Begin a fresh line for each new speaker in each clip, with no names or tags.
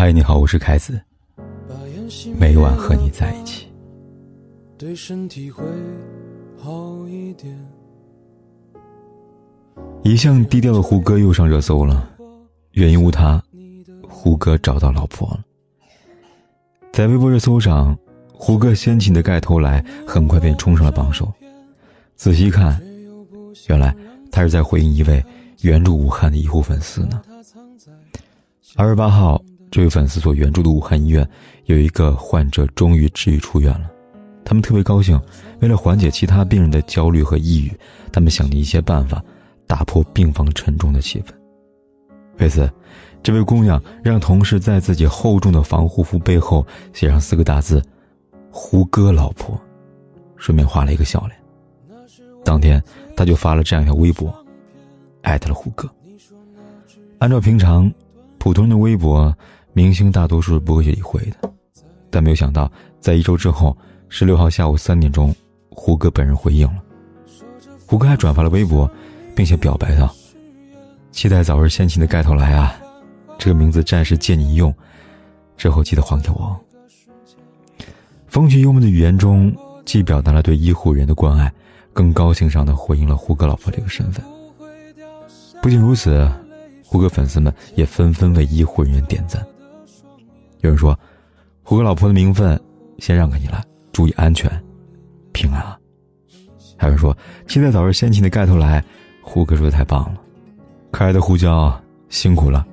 嗨，你好，我是凯子。每晚和你在一起。
对身体会好一点。
一向低调的胡歌又上热搜了，原因无他，胡歌找到老婆了。在微博热搜上，胡歌掀起的盖头来，很快便冲上了榜首。仔细看，原来他是在回应一位援助武汉的医护粉丝呢。二十八号。这位粉丝所援助的武汉医院有一个患者终于治愈出院了，他们特别高兴。为了缓解其他病人的焦虑和抑郁，他们想了一些办法，打破病房沉重的气氛。为此，这位姑娘让同事在自己厚重的防护服背后写上四个大字：“胡歌老婆”，顺便画了一个笑脸。当天，她就发了这样一条微博，艾特了胡歌。按照平常普通人的微博。明星大多数是不会去理会的，但没有想到，在一周之后，十六号下午三点钟，胡歌本人回应了。胡歌还转发了微博，并且表白道：“期待早日掀起的盖头来啊！这个名字暂时借你用，之后记得还给我。”风趣幽默的语言中，既表达了对医护人员的关爱，更高情商的回应了胡歌老婆这个身份。不仅如此，胡歌粉丝们也纷纷为医护人员点赞。有人说，胡歌老婆的名分先让给你了，注意安全，平安啊！还有人说，期待早日掀起的盖头来。胡歌说的太棒了，可爱的胡椒辛苦了，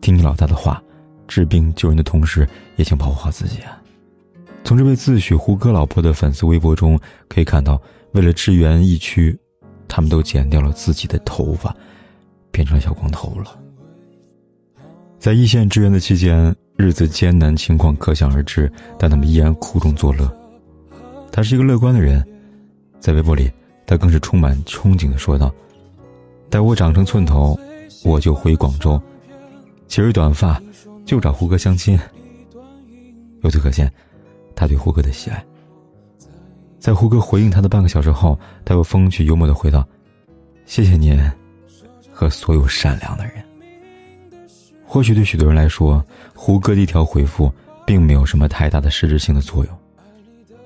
听你老大的话，治病救人的同时，也请保护好自己啊！从这位自诩胡歌老婆的粉丝微博中可以看到，为了支援疫区，他们都剪掉了自己的头发，变成小光头了。在一线支援的期间。日子艰难，情况可想而知，但他们依然苦中作乐。他是一个乐观的人，在微博里，他更是充满憧憬的说道：“待我长成寸头，我就回广州，其实短发，就找胡歌相亲。”由此可见，他对胡歌的喜爱。在胡歌回应他的半个小时后，他又风趣幽默的回道：“谢谢您，和所有善良的人。”或许对许多人来说，胡歌的一条回复并没有什么太大的实质性的作用，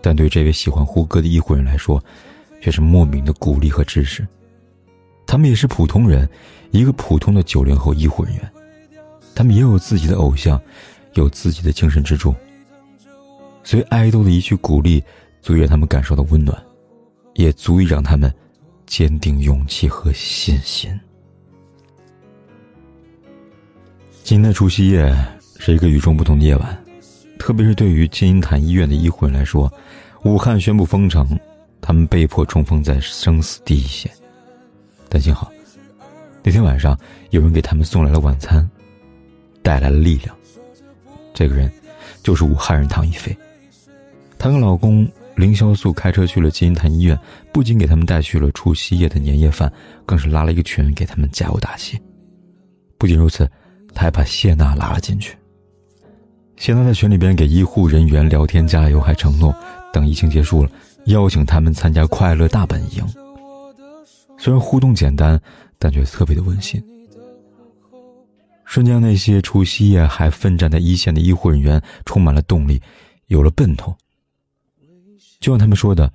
但对这位喜欢胡歌的医护人来说，却是莫名的鼓励和支持。他们也是普通人，一个普通的九零后医护人员，他们也有自己的偶像，有自己的精神支柱。所以爱豆的一句鼓励，足以让他们感受到温暖，也足以让他们坚定勇气和信心。今天的除夕夜是一个与众不同的夜晚，特别是对于金银潭医院的医护人来说，武汉宣布封城，他们被迫冲锋在生死第一线。但幸好，那天晚上有人给他们送来了晚餐，带来了力量。这个人就是武汉人唐一菲，她跟老公凌潇肃开车去了金银潭医院，不仅给他们带去了除夕夜的年夜饭，更是拉了一个群给他们加油打气。不仅如此。他还把谢娜拉了进去。谢娜在群里边给医护人员聊天加油，还承诺等疫情结束了，邀请他们参加快乐大本营。虽然互动简单，但却特别的温馨。瞬间，那些除夕夜还奋战在一线的医护人员充满了动力，有了奔头。就像他们说的，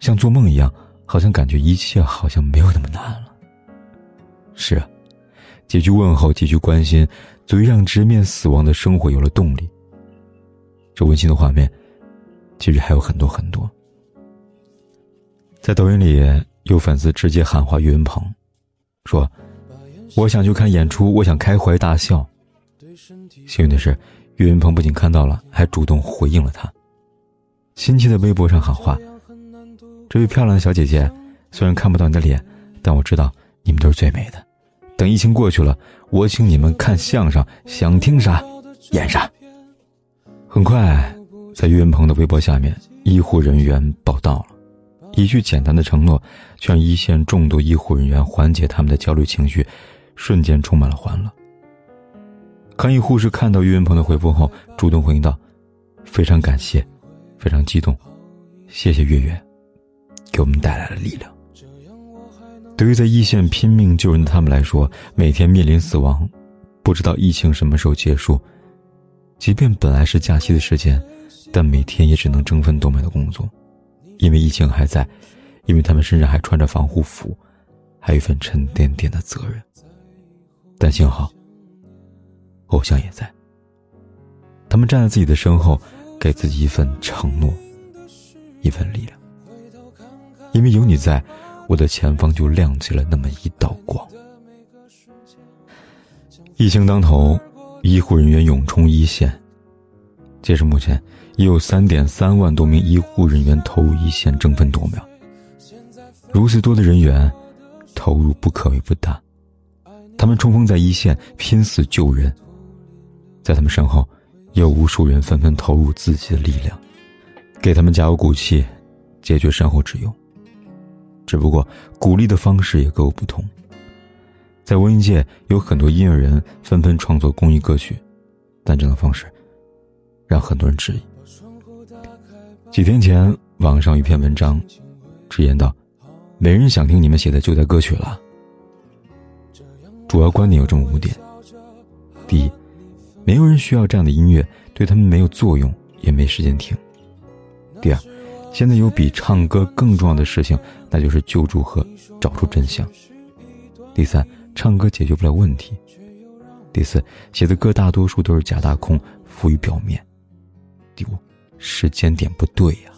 像做梦一样，好像感觉一切好像没有那么难了。是啊。几句问候，几句关心，足以让直面死亡的生活有了动力。这温馨的画面，其实还有很多很多。在抖音里，有粉丝直接喊话岳云鹏，说：“我想去看演出，我想开怀大笑。”幸运的是，岳云鹏不仅看到了，还主动回应了他。亲切的微博上喊话：“这位漂亮的小姐姐，虽然看不到你的脸，但我知道你们都是最美的。”等疫情过去了，我请你们看相声，想听啥演啥。很快，在岳云鹏的微博下面，医护人员报道了，一句简单的承诺，却让一线众多医护人员缓解他们的焦虑情绪，瞬间充满了欢乐。抗疫护士看到岳云鹏的回复后，主动回应道：“非常感谢，非常激动，谢谢月月，给我们带来了力量。”对于在一线拼命救人的他们来说，每天面临死亡，不知道疫情什么时候结束，即便本来是假期的时间，但每天也只能争分夺秒的工作，因为疫情还在，因为他们身上还穿着防护服，还有一份沉甸甸的责任。但幸好，偶像也在。他们站在自己的身后，给自己一份承诺，一份力量。因为有你在，我的前方就亮起了那么一道光。疫情当头，医护人员涌冲一线。截至目前，已有三点三万多名医护人员投入一线，争分夺秒。如此多的人员，投入不可谓不大。他们冲锋在一线，拼死救人。在他们身后，有无数人纷纷投入自己的力量，给他们加油鼓气，解决善后之忧。只不过，鼓励的方式也各有不同。在文艺界，有很多音乐人纷纷创作公益歌曲，但这种方式让很多人质疑。几天前，网上一篇文章直言道：“没人想听你们写的救灾歌曲了。”主要观点有这么五点：第一，没有人需要这样的音乐，对他们没有作用，也没时间听；第二，现在有比唱歌更重要的事情，那就是救助和找出真相；第三，唱歌解决不了问题；第四，写的歌大多数都是假大空，浮于表面；第五，时间点不对呀。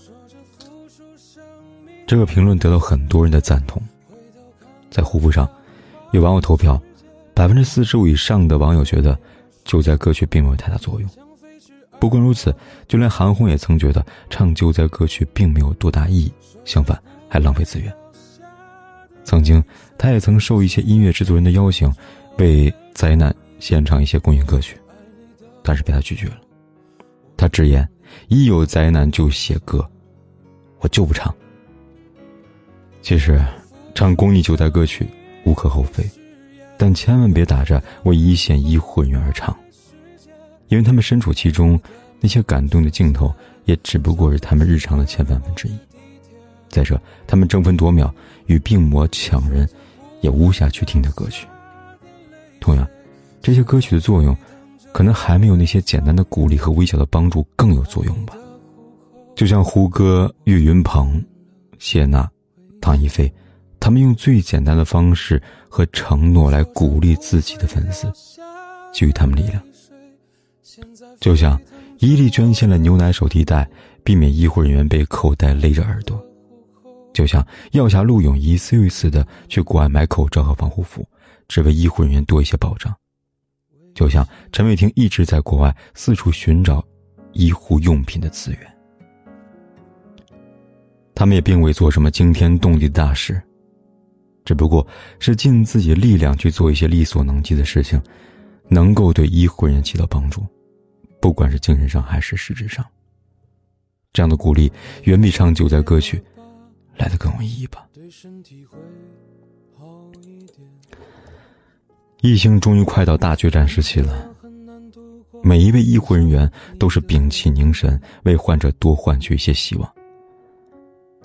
这个评论得到很多人的赞同，在虎扑上，有网友投票。百分之四十五以上的网友觉得，救灾歌曲并没有太大作用。不光如此，就连韩红也曾觉得唱救灾歌曲并没有多大意义，相反还浪费资源。曾经，他也曾受一些音乐制作人的邀请，为灾难献唱一些公益歌曲，但是被他拒绝了。他直言：“一有灾难就写歌，我就不唱。”其实，唱公益救灾歌曲无可厚非。但千万别打着为一线医护人员而唱，因为他们身处其中，那些感动的镜头也只不过是他们日常的千万分之一。再说，他们争分夺秒与病魔抢人，也无暇去听的歌曲。同样，这些歌曲的作用，可能还没有那些简单的鼓励和微小的帮助更有作用吧。就像胡歌、岳云鹏、谢娜、唐一菲。他们用最简单的方式和承诺来鼓励自己的粉丝，给予他们力量。就像伊利捐献了牛奶手提袋，避免医护人员被口袋勒着耳朵；就像药侠陆勇一次又一次的去国外买口罩和防护服，只为医护人员多一些保障；就像陈伟霆一直在国外四处寻找医护用品的资源。他们也并未做什么惊天动地的大事。只不过是尽自己力量去做一些力所能及的事情，能够对医护人员起到帮助，不管是精神上还是实质上。这样的鼓励远比唱救灾歌曲来的更有意义吧。疫情终于快到大决战时期了，每一位医护人员都是屏气凝神，为患者多换取一些希望。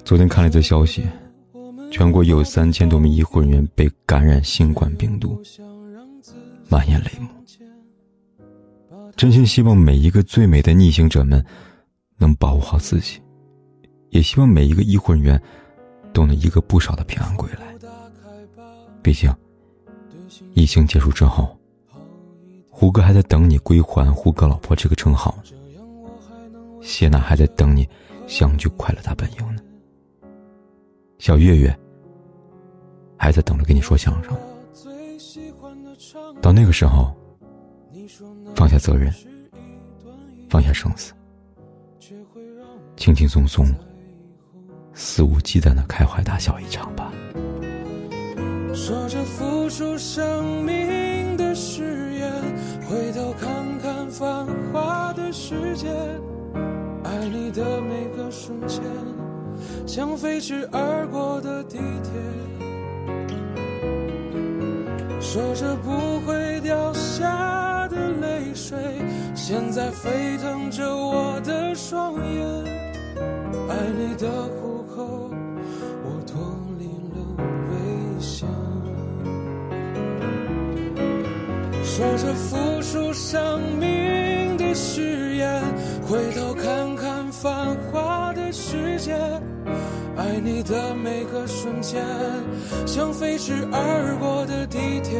昨天看了一则消息。全国有三千多名医护人员被感染新冠病毒，满眼泪目。真心希望每一个最美的逆行者们能保护好自己，也希望每一个医护人员都能一个不少的平安归来。毕竟，疫情结束之后，胡歌还在等你归还“胡歌老婆”这个称号，谢娜还在等你相聚快乐大本营呢。小月月还在等着跟你说相声，到那个时候，放下责任，放下生死，轻轻松松、肆无忌惮的开怀大笑一场吧。
说着付出生命的誓言，回头看看繁华的世界，爱你的每个瞬间。像飞驰而过的地铁，说着不会掉下的泪水，现在沸腾着我的双眼。爱你的虎口，我脱离了危险。说着付出生命的誓言回头看看繁华的世界，爱你的每个瞬间，像飞驰而过的地铁。